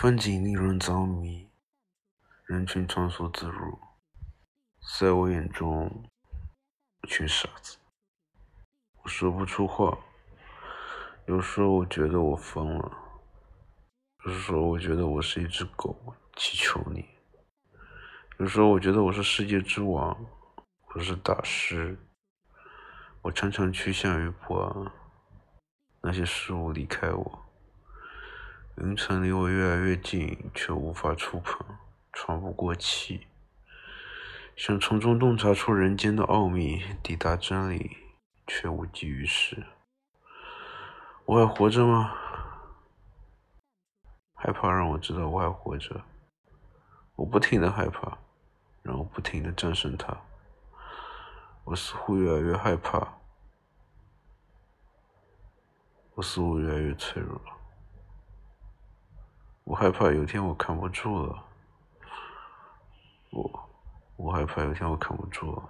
风景令人着迷，人群穿梭自如，在我眼中，一群傻子。我说不出话，有时候我觉得我疯了，有时候我觉得我是一只狗，祈求你。有时候我觉得我是世界之王，我是大师。我常常趋向于不安，那些事物离开我。云层离我越来越近，却无法触碰，喘不过气。想从中洞察出人间的奥秘，抵达真理，却无济于事。我还活着吗？害怕让我知道我还活着。我不停的害怕，然后不停的战胜它。我似乎越来越害怕，我似乎越来越脆弱。害怕有一天我扛不住了，我，我害怕有一天我扛不住了。